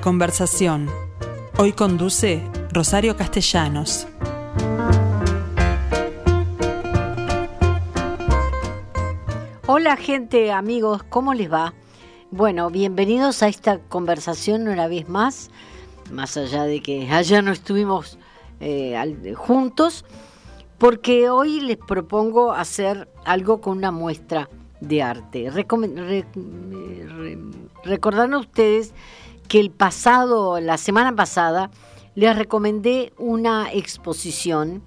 Conversación. Hoy conduce Rosario Castellanos. Hola gente, amigos, ¿cómo les va? Bueno, bienvenidos a esta conversación una vez más, más allá de que ayer no estuvimos eh, juntos, porque hoy les propongo hacer algo con una muestra de arte. Recordar a ustedes que el pasado, la semana pasada, les recomendé una exposición.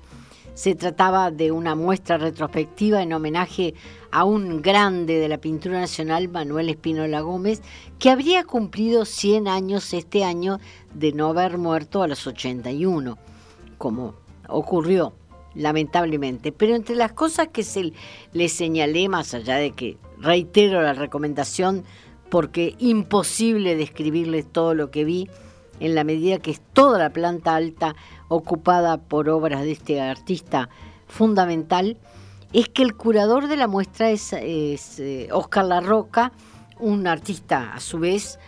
Se trataba de una muestra retrospectiva en homenaje a un grande de la pintura nacional, Manuel Espínola Gómez, que habría cumplido 100 años este año de no haber muerto a los 81, como ocurrió lamentablemente. Pero entre las cosas que se le señalé, más allá de que reitero la recomendación, porque imposible describirles todo lo que vi, en la medida que es toda la planta alta ocupada por obras de este artista fundamental, es que el curador de la muestra es, Oscar eh, Larroca, un artista a su vez,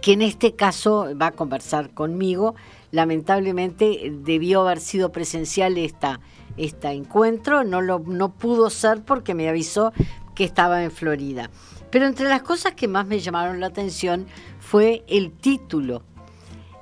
que en este caso va a conversar conmigo. Lamentablemente debió haber sido presencial esta, este encuentro, no, lo, no pudo ser porque me avisó que estaba en Florida. Pero entre las cosas que más me llamaron la atención fue el título,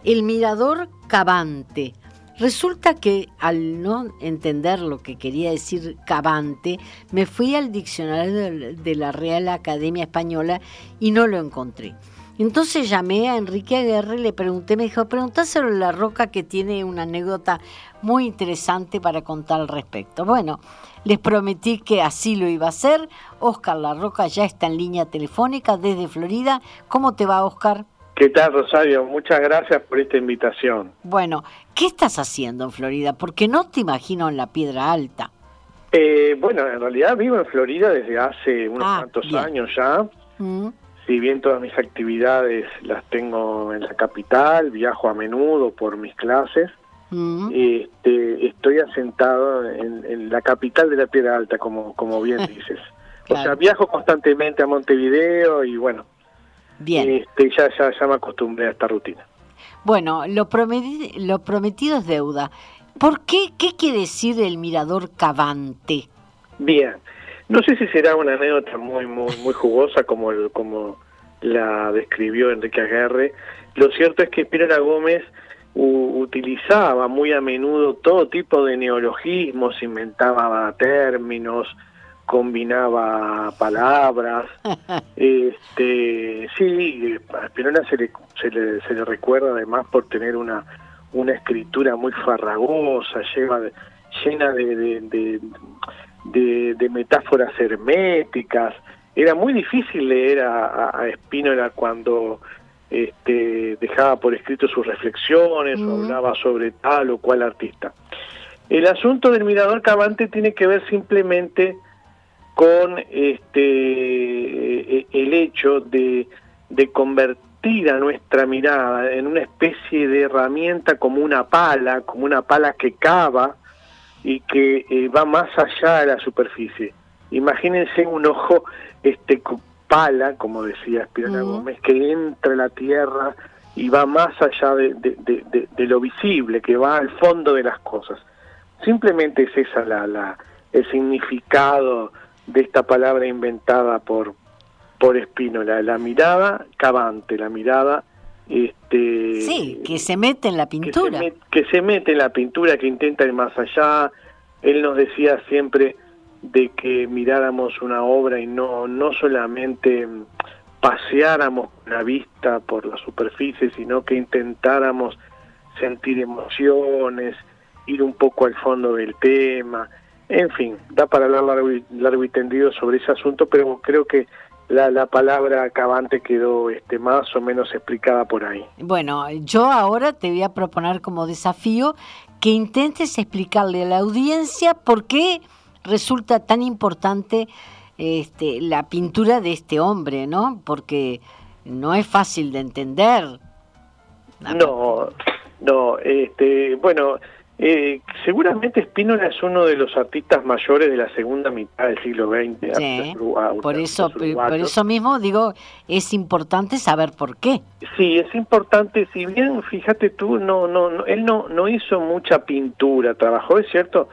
El Mirador Cavante. Resulta que al no entender lo que quería decir cavante, me fui al diccionario de la Real Academia Española y no lo encontré. Entonces llamé a Enrique Aguerre y le pregunté, me dijo, preguntáselo a La Roca que tiene una anécdota muy interesante para contar al respecto. Bueno, les prometí que así lo iba a hacer. Oscar La Roca ya está en línea telefónica desde Florida. ¿Cómo te va, Oscar? ¿Qué tal, Rosario? Muchas gracias por esta invitación. Bueno, ¿qué estás haciendo en Florida? Porque no te imagino en la Piedra Alta. Eh, bueno, en realidad vivo en Florida desde hace unos ah, cuantos años ya. Mm si bien todas mis actividades las tengo en la capital, viajo a menudo por mis clases, mm. este, estoy asentado en, la capital de la Piedra Alta, como, como bien dices. O sea, viajo constantemente a Montevideo y bueno, bien. Este, ya, ya, ya me acostumbré a esta rutina. Bueno, lo, prometido, lo prometido es deuda. ¿Por qué? ¿Qué quiere decir el mirador cavante? Bien, no sé si será una anécdota muy muy muy jugosa como el, como la describió Enrique Aguerre. Lo cierto es que Pirela Gómez utilizaba muy a menudo todo tipo de neologismos, inventaba términos, combinaba palabras. este, sí, a Pirela se le, se le, se le recuerda además por tener una una escritura muy farragosa, lleva, llena de, de, de, metáforas herméticas. Era muy difícil leer a, a cuando este, dejaba por escrito sus reflexiones o hablaba sobre tal o cual artista. El asunto del mirador Cavante tiene que ver simplemente con este, el hecho de, de convertir a nuestra mirada en una especie de herramienta como una pala, como una pala que cava, y que eh, va más allá de la superficie. Imagínense un ojo este pala, como decía Espirana Gómez, que entra en la tierra y va más allá de, de, lo visible, que va al fondo de las cosas. Simplemente es esa la, la, el significado de esta palabra inventada por, por Espínola, la mirada cavante, la mirada este sí que se mete en la pintura. que se, mete en la pintura que intenta ir más allá. Él nos decía siempre de que miráramos una obra y no no solamente paseáramos la vista por la superficie sino que intentáramos sentir emociones ir un poco al fondo del tema en fin da para hablar largo largo y tendido sobre ese asunto pero creo que la, la palabra acabante quedó este, más o menos explicada por ahí. Bueno, yo ahora te voy a proponer como desafío que intentes explicarle a la audiencia por qué resulta tan importante este, la pintura de este hombre, ¿no? Porque no es fácil de entender. No, no, este, bueno, Eh, seguramente Spínola es uno de los artistas mayores de la segunda mitad del siglo XX. Sí, por eso, por eso mismo digo, es importante saber por qué. Sí, es importante. Si bien, fíjate tú, no, no, él no, no hizo mucha pintura. Trabajó, es cierto,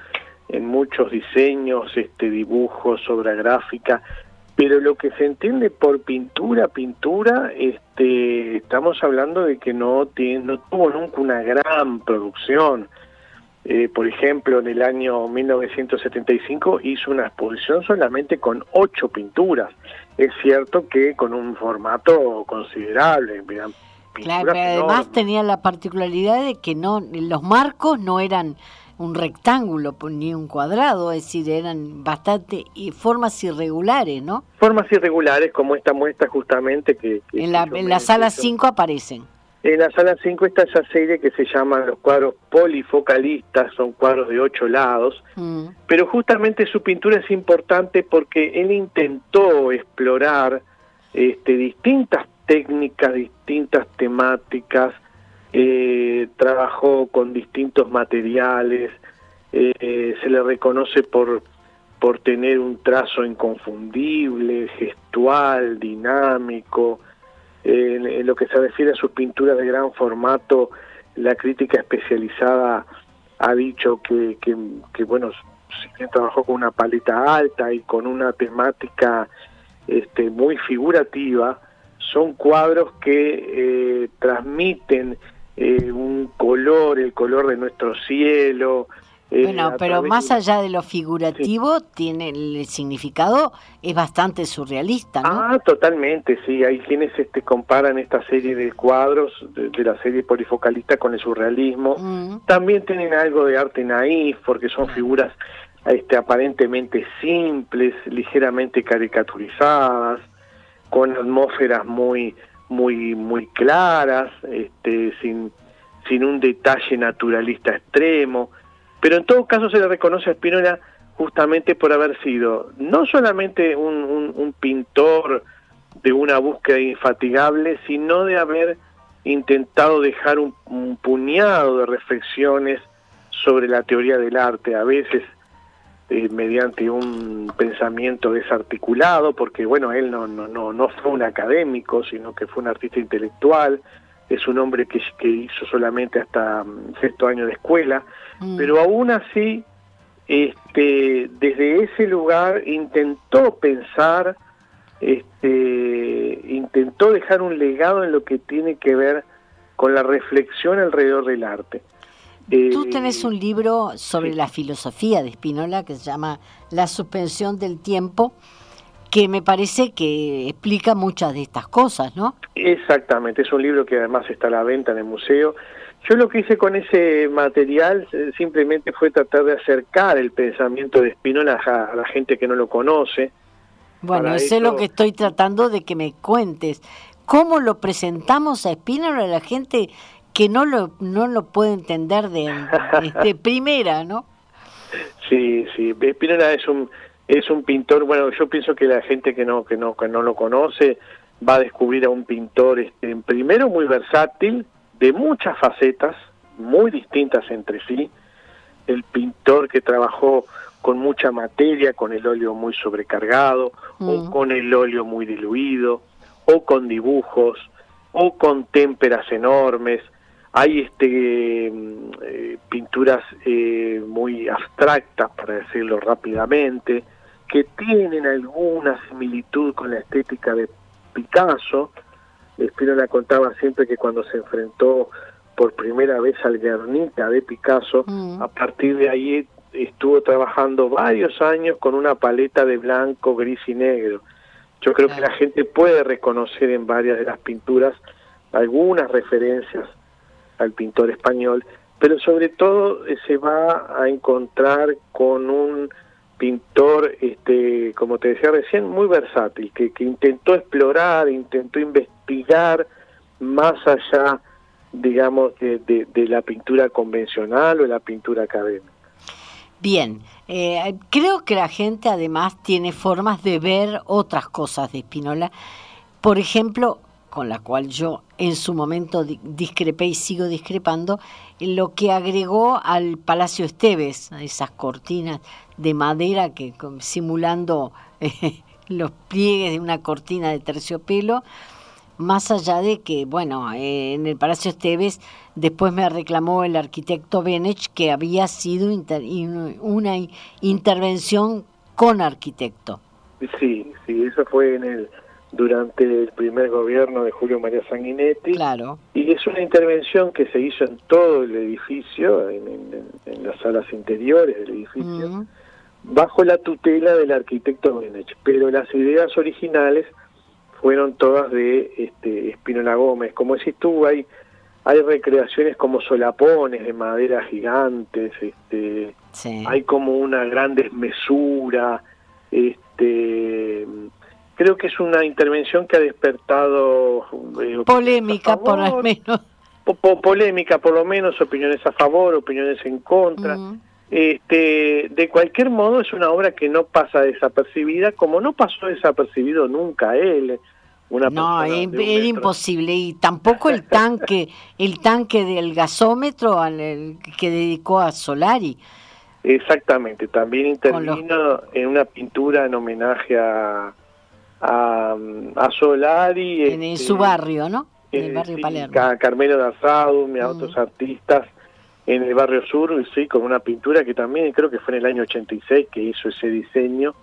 en muchos diseños, este, dibujos, obra gráfica, pero lo que se entiende por pintura, pintura, este, estamos hablando de que no, tiene, no tuvo nunca una gran producción. Eh, por ejemplo, en el año 1975 hizo una exposición solamente con ocho pinturas. Es cierto que con un formato considerable. Claro, pero además tenía la particularidad de que no los marcos no eran un rectángulo pues, ni un cuadrado, es decir, eran bastante y formas irregulares, ¿no? Formas irregulares como esta muestra justamente que... en la, en la sala 5 aparecen. En la sala 5 está esa serie que se llama los cuadros polifocalistas, son cuadros de ocho lados, mm. pero justamente su pintura es importante porque él intentó explorar este, distintas técnicas, distintas temáticas, eh, trabajó con distintos materiales, eh, se le reconoce por, por tener un trazo inconfundible, gestual, dinámico. en, lo que se refiere a sus pinturas de gran formato, la crítica especializada ha dicho que, que, bueno, si trabajó con una paleta alta y con una temática este, muy figurativa, son cuadros que eh, transmiten eh, un color, el color de nuestro cielo. Eh, bueno, pero más allá de lo figurativo, tiene el significado es bastante surrealista, ¿no? Ah, totalmente, sí. Hay quienes este, comparan esta serie de cuadros de, la serie polifocalista con el surrealismo. Mm. También tienen algo de arte naif, porque son figuras este, aparentemente simples, ligeramente caricaturizadas, con atmósferas muy muy muy claras, este, sin, sin un detalle naturalista extremo, pero en todo caso se le reconoce a Spinola justamente por haber sido no solamente un, pintor de una búsqueda infatigable, sino de haber intentado dejar un puñado de reflexiones sobre la teoría del arte, a veces eh, mediante un pensamiento desarticulado, porque bueno, él no, no, no, no fue un académico, sino que fue un artista intelectual, es un hombre que, que hizo solamente hasta mm, sexto año de escuela, mm. pero aún así, este, desde ese lugar intentó pensar, este, intentó dejar un legado en lo que tiene que ver con la reflexión alrededor del arte. Tú tenés un libro sobre la filosofía de Spinola que se llama La suspensión del tiempo, que me parece que explica muchas de estas cosas, ¿no? Exactamente, es un libro que además está a la venta en el museo. Yo lo que hice con ese material eh, simplemente fue tratar de acercar el pensamiento de Spinola a la gente que no lo conoce. Bueno, eso es lo que estoy tratando de que me cuentes. ¿Cómo lo presentamos a Spinola a la gente que no lo, no lo puede entender de, de primera, ¿no? Sí, sí, Spinola es un es un pintor, bueno, yo pienso que la gente que no que no que no lo conoce va a descubrir a un pintor este, primero muy versátil, de muchas facetas, muy distintas entre sí, el pintor que trabajó con mucha materia, con el óleo muy sobrecargado, o mm. con el óleo muy diluido, o con dibujos, o con témperas enormes, hay este mm, eh, pinturas eh, muy abstractas, para decirlo rápidamente, que tienen alguna similitud con la estética de Picasso. la contaba siempre que cuando se enfrentó por primera vez al Guernica de Picasso, mm. a partir de ahí estuvo trabajando varios años con una paleta de blanco, gris y negro. Yo creo que la gente puede reconocer en varias de las pinturas algunas referencias al pintor español, pero sobre todo eh, se va a encontrar con un pintor, este, como te decía recién, muy versátil, que, que intentó explorar, intentó investigar más allá, digamos, de, de, la pintura convencional o la pintura académica. Bien, eh, creo que la gente además tiene formas de ver otras cosas de Spinola. Por ejemplo, con la cual yo en su momento discrepé y sigo discrepando, lo que agregó al Palacio Esteves, esas cortinas de madera que simulando los pliegues de una cortina de terciopelo, más allá de que, bueno, eh, en el Palacio Esteves después me reclamó el arquitecto Benech que había sido una intervención con arquitecto. Sí, sí, eso fue en el durante el primer gobierno de Julio María Sanguinetti. Claro. Y es una intervención que se hizo en todo el edificio, en, las salas interiores del edificio, bajo la tutela del arquitecto Benech. Pero las ideas originales fueron todas de este, Espinola Gómez. Como decís tú, hay, hay recreaciones como solapones de madera gigantes, este, hay como una gran desmesura, este creo que es una intervención que ha despertado eh, polémica por lo menos. Polémica por lo menos opiniones a favor opiniones en contra. Este de cualquier modo es una obra que no pasa desapercibida como no pasó desapercibido nunca él una no era imposible. Y tampoco el tanque el tanque del gasómetro al, que dedicó a Solari. Exactamente también intervino en una pintura en homenaje a a, a Solari. En, este, su barrio, ¿no? En el eh, barrio Palermo. A Carmelo Darzado, y a otros artistas en el barrio sur, sí, con una pintura que también creo que fue en el año 86 que hizo ese diseño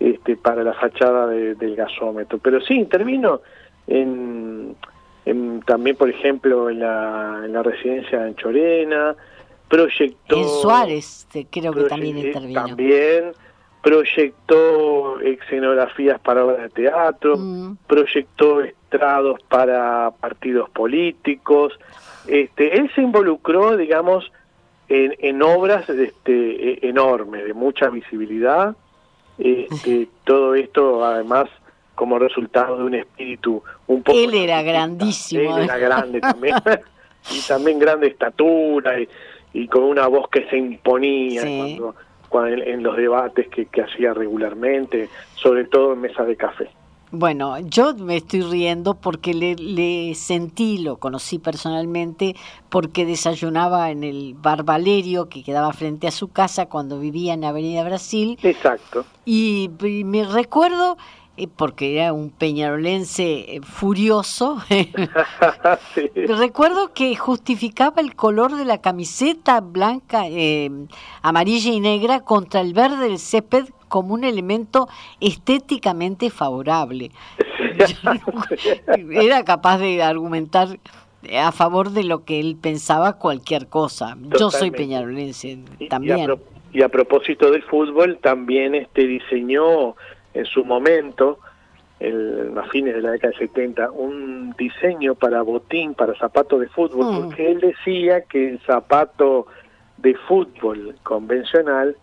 este, para la fachada del gasómetro. Pero sí, intervino en, también, por ejemplo, en la, en la residencia en Chorena, proyectó... En Suárez, creo que también intervino. También proyectó escenografías para obras de teatro, mm. proyectó estrados para partidos políticos. Este, él se involucró, digamos, en, en obras este, e, enormes, de mucha visibilidad. Este, todo esto, además, como resultado de un espíritu un poco... Él era grandísimo. Él era grande también. y también grande estatura y, con una voz que se imponía cuando en, los debates que, hacía regularmente, sobre todo en mesas de café. Bueno, yo me estoy riendo porque le, sentí, lo conocí personalmente, porque desayunaba en el Bar Valerio, que quedaba frente a su casa cuando vivía en Avenida Brasil. Exacto. y me recuerdo porque era un peñarolense eh, furioso. Recuerdo que justificaba el color de la camiseta blanca, eh, amarilla y negra contra el verde del césped como un elemento estéticamente favorable. era capaz de argumentar a favor de lo que él pensaba cualquier cosa. Yo soy peñarolense también. Y a, propósito del fútbol, también este diseñó en su momento, el, a fines de la década del 70, un diseño para botín, para zapato de fútbol, mm. porque él decía que el zapato de fútbol convencional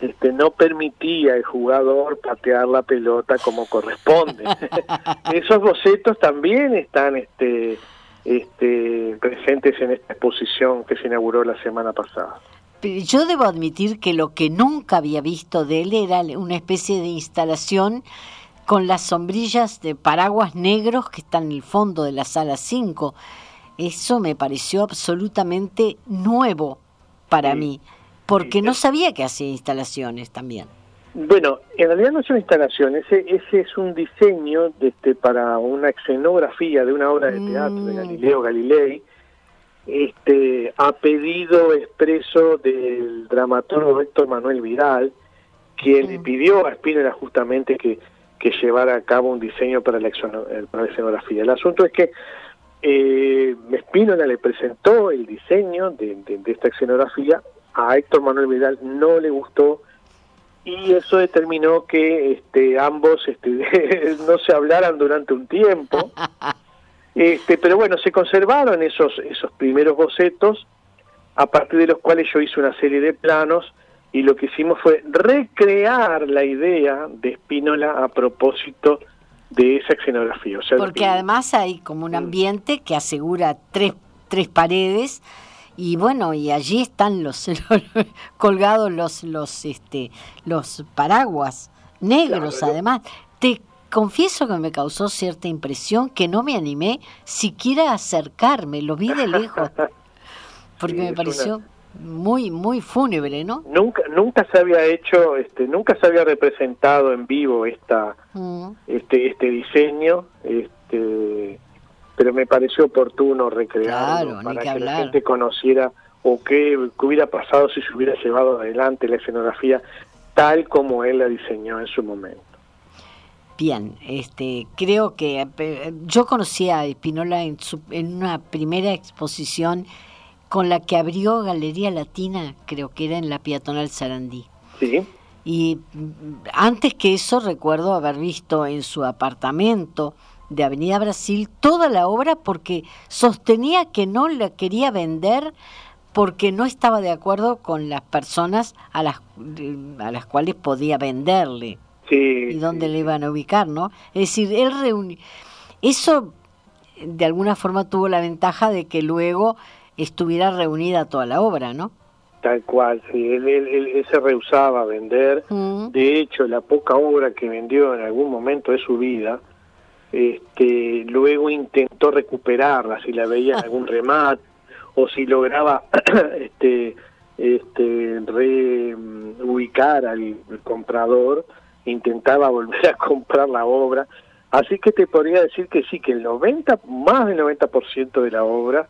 este, no permitía al jugador patear la pelota como corresponde. Esos bocetos también están este, este, presentes en esta exposición que se inauguró la semana pasada. Yo debo admitir que lo que nunca había visto de él era una especie de instalación con las sombrillas de paraguas negros que están en el fondo de la sala 5. Eso me pareció absolutamente nuevo para mí, porque no sabía que hacía instalaciones también. Bueno, en realidad no es una instalación, ese, ese es un diseño de este, para una escenografía de una obra de teatro de mm. Galileo Galilei, este, a pedido expreso del dramaturgo Héctor Manuel Vidal, quien le pidió a Spinetta justamente que, que llevara a cabo un diseño para la, escenografía. El asunto es que eh, le presentó el diseño de, esta escenografía, a Héctor Manuel Vidal no le gustó y eso determinó que este, ambos este, no se hablaran durante un tiempo. Este, pero bueno, se conservaron esos, esos primeros bocetos, a partir de los cuales yo hice una serie de planos y lo que hicimos fue recrear la idea de Spínola a propósito de esa escenografía. Porque además hay como un mm. ambiente que asegura tres, tres paredes y bueno, y allí están los, colgados los los este los paraguas negros además. Te confieso que me causó cierta impresión que no me animé siquiera a acercarme, lo vi de lejos, porque me pareció muy muy fúnebre, ¿no? Nunca nunca se había hecho, este, nunca se había representado en vivo esta mm. este este diseño, este, pero me pareció oportuno recrearlo para que, la gente conociera o qué hubiera pasado si se hubiera llevado adelante la escenografía tal como él la diseñó en su momento. Bien, este, creo que yo conocí a Espinola en, en una primera exposición con la que abrió Galería Latina, creo que era en la peatonal Sarandí. Sí. Y mm, antes que eso recuerdo haber visto en su apartamento de Avenida Brasil toda la obra porque sostenía que no la quería vender porque no estaba de acuerdo con las personas a las, a las cuales podía venderle y dónde le iban a ubicar, ¿no? Es decir, él reunió... Eso de alguna forma tuvo la ventaja de que luego estuviera reunida toda la obra, ¿no? Tal cual, sí, él, se rehusaba a vender. Mm. De hecho, la poca obra que vendió en algún momento de su vida, este, luego intentó recuperarla, si la veía en algún remate o si lograba este, este, reubicar al comprador intentaba volver a comprar la obra. Así que te podría decir que sí, que el 90, más del 90% de la obra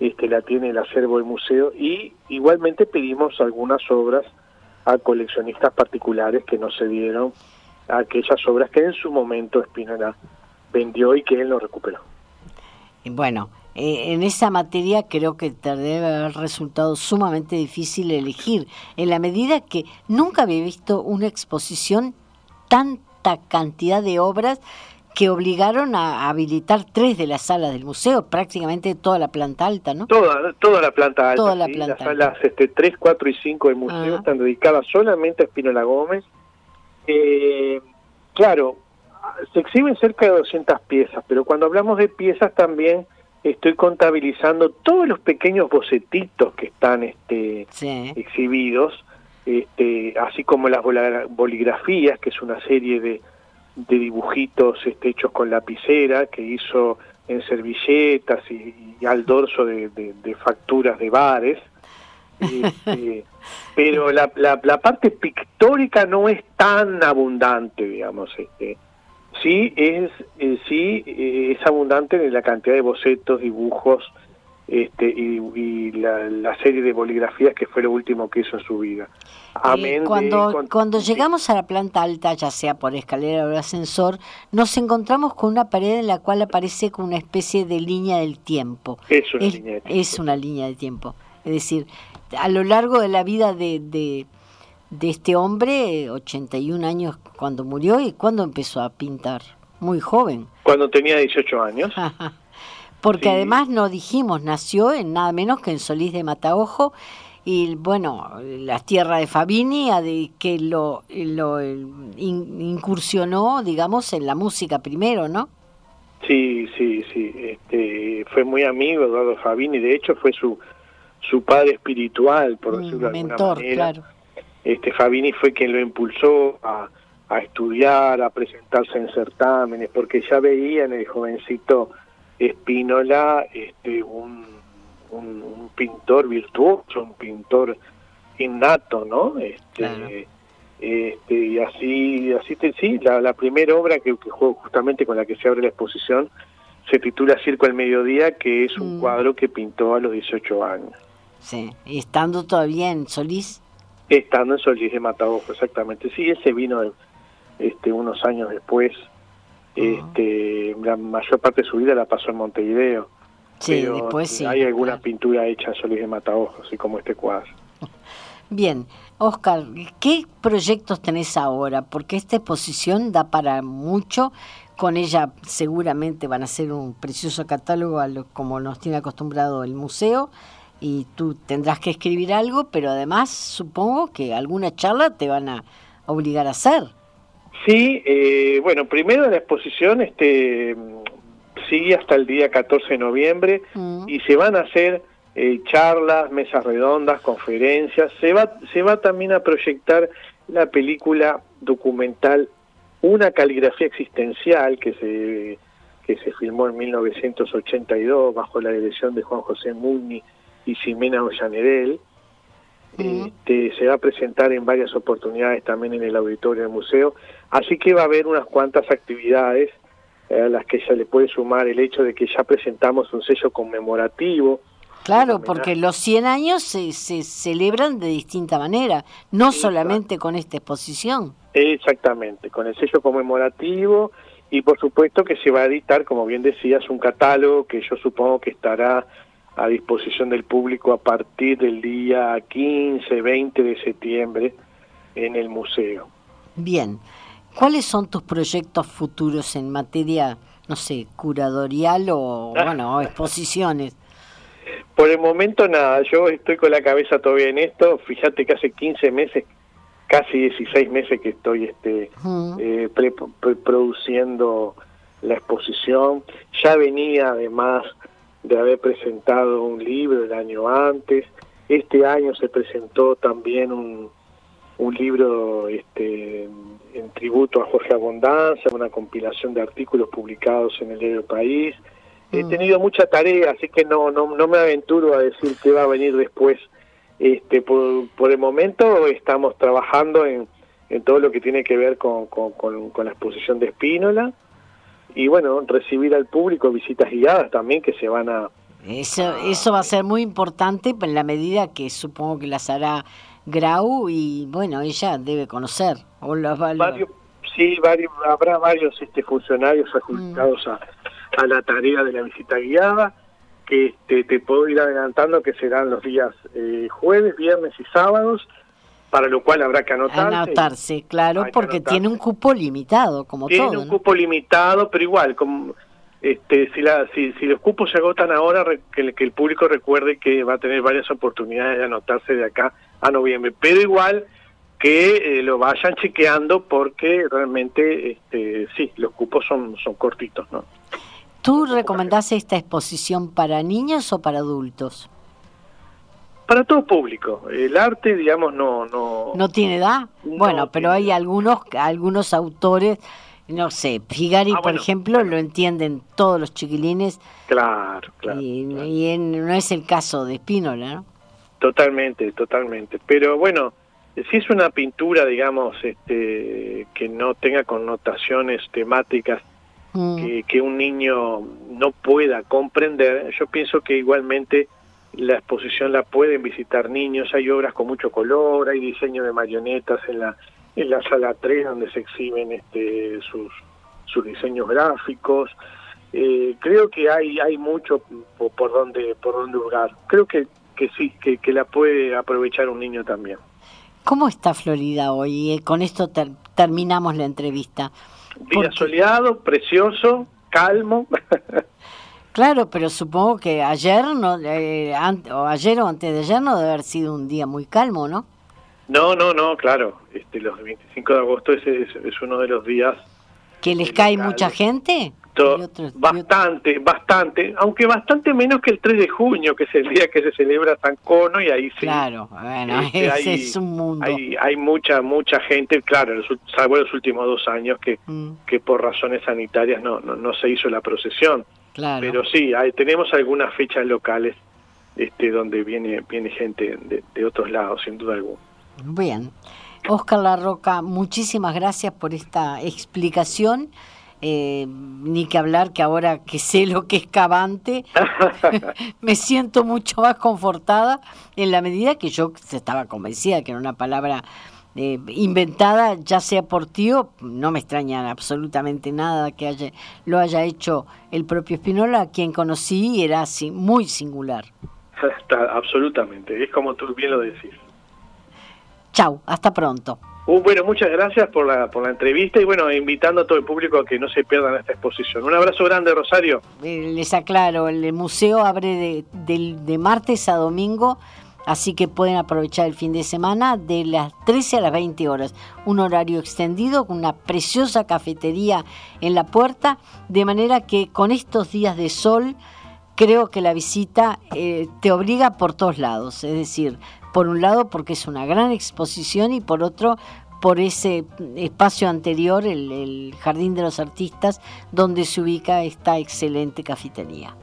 este, la tiene el acervo del museo y igualmente pedimos algunas obras a coleccionistas particulares que no se dieron a aquellas obras que en su momento Espinola vendió y que él no recuperó. Bueno, eh, en esa materia creo que te debe haber resultado sumamente difícil elegir, en la medida que nunca había visto una exposición tanta cantidad de obras que obligaron a habilitar tres de las salas del museo, prácticamente toda la planta alta, ¿no? Toda, toda la planta alta. Toda la planta las salas este, 3, 4 y 5 del museo están dedicadas solamente a Espinola Gómez. Eh, claro, se exhiben cerca de 200 piezas, pero cuando hablamos de piezas también estoy contabilizando todos los pequeños bocetitos que están este, exhibidos este, así como las boligrafías, que es una serie de, de dibujitos este, hechos con lapicera que hizo en servilletas y, al dorso de, facturas de bares. Este, pero la, la, parte pictórica no es tan abundante, digamos. Este, sí es eh, sí eh, es abundante en la cantidad de bocetos, dibujos este, y, la, serie de boligrafías que fue lo último que hizo en su vida. Eh, cuando, cuando llegamos a la planta alta, ya sea por escalera o ascensor, nos encontramos con una pared en la cual aparece como una especie de línea del tiempo. Es una, línea, de tiempo. Es una línea de tiempo. Es decir, a lo largo de la vida de, de, de este hombre, 81 años cuando murió y cuando empezó a pintar, muy joven. Cuando tenía 18 años. porque además no dijimos, nació en nada menos que en Solís de Mataojo y bueno, la tierra de Fabini, que lo, lo incursionó, digamos, en la música primero, ¿no? Sí, sí, sí. Este, fue muy amigo Eduardo Fabini, de hecho fue su su padre espiritual, por decirlo de alguna manera. Claro. Este Fabini fue quien lo impulsó a, a estudiar, a presentarse en certámenes, porque ya veía en el jovencito Espínola, este, un, un, pintor virtuoso, un pintor innato, ¿no? Este, este, y así, así te, sí, la, la primera obra que, que juego justamente con la que se abre la exposición se titula Circo al Mediodía, que es un mm. cuadro que pintó a los 18 años. Sí, estando todavía en Solís. Estando en Solís de Mataojo, exactamente. Sí, ese vino este, unos años después este, la mayor parte de su vida la pasó en Montevideo. Sí, después sí. Hay alguna pintura hecha en Solís de Mataojo, así como este cuadro. Bien, Oscar, ¿qué proyectos tenés ahora? Porque esta exposición da para mucho. Con ella seguramente van a ser un precioso catálogo a lo, como nos tiene acostumbrado el museo y tú tendrás que escribir algo, pero además supongo que alguna charla te van a obligar a hacer. Sí, eh, bueno, primero la exposición este, sigue hasta el día 14 de noviembre mm. y se van a hacer eh, charlas, mesas redondas, conferencias. Se va, se va también a proyectar la película documental una caligrafía existencial que se que se filmó en 1982 bajo la dirección de Juan José Mugni y Ximena Ollanedel. Este, se va a presentar en varias oportunidades también en el auditorio del museo, así que va a haber unas cuantas actividades eh, a las que ya le puede sumar el hecho de que ya presentamos un sello conmemorativo. Claro, porque los 100 años se, se celebran de distinta manera, no solamente con esta exposición. Exactamente, con el sello conmemorativo y por supuesto que se va a editar, como bien decías, un catálogo que yo supongo que estará a disposición del público a partir del día 15, 20 de septiembre en el museo. Bien, ¿cuáles son tus proyectos futuros en materia, no sé, curadorial o, bueno, exposiciones? Por el momento nada, yo estoy con la cabeza todavía en esto, fíjate que hace 15 meses casi 16 meses que estoy este, eh, produciendo la exposición. Ya venía además de haber presentado un libro el año antes. Este año se presentó también un, un libro este, en tributo a Jorge Abondanza, una compilación de artículos publicados en el diario País. He tenido mucha tarea, así que no, no, no me aventuro a decir qué va a venir después este, por, por el momento estamos trabajando en, en todo lo que tiene que ver con, con, la exposición de Espínola y bueno, recibir al público visitas guiadas también que se van a... Eso, eso va a ser muy importante en la medida que supongo que las hará Grau y bueno, ella debe conocer. O los, varios, sí, varios, habrá varios este, funcionarios adjudicados a, a la tarea de la visita guiada que este, te puedo ir adelantando que serán los días eh, jueves, viernes y sábados, para lo cual habrá que anotarse. Anotarse, claro, porque tiene un cupo limitado, como todo. Tiene un cupo limitado, pero igual, como, este, si, la, si, si los cupos se agotan ahora, que, que el público recuerde que va a tener varias oportunidades de anotarse de acá a noviembre, pero igual que eh, lo vayan chequeando porque realmente este, sí, los cupos son, son cortitos, ¿no? ¿Tú recomendás esta exposición para niños o para adultos? Para todo público. El arte, digamos, no... ¿No, ¿No tiene edad? bueno, pero hay algunos, algunos autores, no sé, Figari, ah, por ejemplo, lo entienden todos los chiquilines. Claro, claro. Y, no es el caso de Espínola, ¿no? Totalmente, totalmente. Pero bueno, si es una pintura, digamos, este, que no tenga connotaciones temáticas Mm. que, un niño no pueda comprender, yo pienso que igualmente la exposición la pueden visitar niños, hay obras con mucho color, hay diseño de marionetas en la, en la sala 3 donde se exhiben este, sus, sus diseños gráficos, eh, creo que hay, hay mucho por, por donde por donde jugar, creo que, que sí, que, que la puede aprovechar un niño también. ¿Cómo está Florida hoy? Eh, con esto terminamos la entrevista. Día soleado, precioso, calmo. claro, pero supongo que ayer, no, eh, o ayer o antes de ayer no debe haber sido un día muy calmo, ¿no? No, no, no, claro. Este, los 25 de agosto es, es, uno de los días... ¿Que les cae mucha gente? bastante, bastante, aunque bastante menos que el 3 de junio, que es el día que se celebra San Cono, y ahí sí. Claro, bueno, este, ese hay, es un mundo. Hay, hay mucha, mucha gente, claro, salvo los últimos dos años que, mm. que por razones sanitarias no, no, se hizo la procesión. Claro. Pero sí, hay, tenemos algunas fechas locales este, donde viene, viene gente de, de otros lados, sin duda alguna. Bien. Oscar Larroca, muchísimas gracias por esta explicación. Eh, ni que hablar que ahora que sé lo que es Cavante, me siento mucho más confortada en la medida que yo estaba convencida que era una palabra eh, inventada, ya sea por tío, no me extraña absolutamente nada que haya, lo haya hecho el propio Spinola, quien conocí era así, muy singular. absolutamente, es como tú bien lo decís. Chau, hasta pronto. Uh, bueno, muchas gracias por la, por la entrevista y bueno, invitando a todo el público a que no se pierdan esta exposición. Un abrazo grande, Rosario. Eh, les aclaro, el museo abre de, de, martes a domingo, así que pueden aprovechar el fin de semana de las 13 a las 20 horas. Un horario extendido con una preciosa cafetería en la puerta, de manera que con estos días de sol creo que la visita eh, te obliga por todos lados, es decir, por un lado porque es una gran exposición y por otro por ese espacio anterior, el, el Jardín de los Artistas, donde se ubica esta excelente cafetería.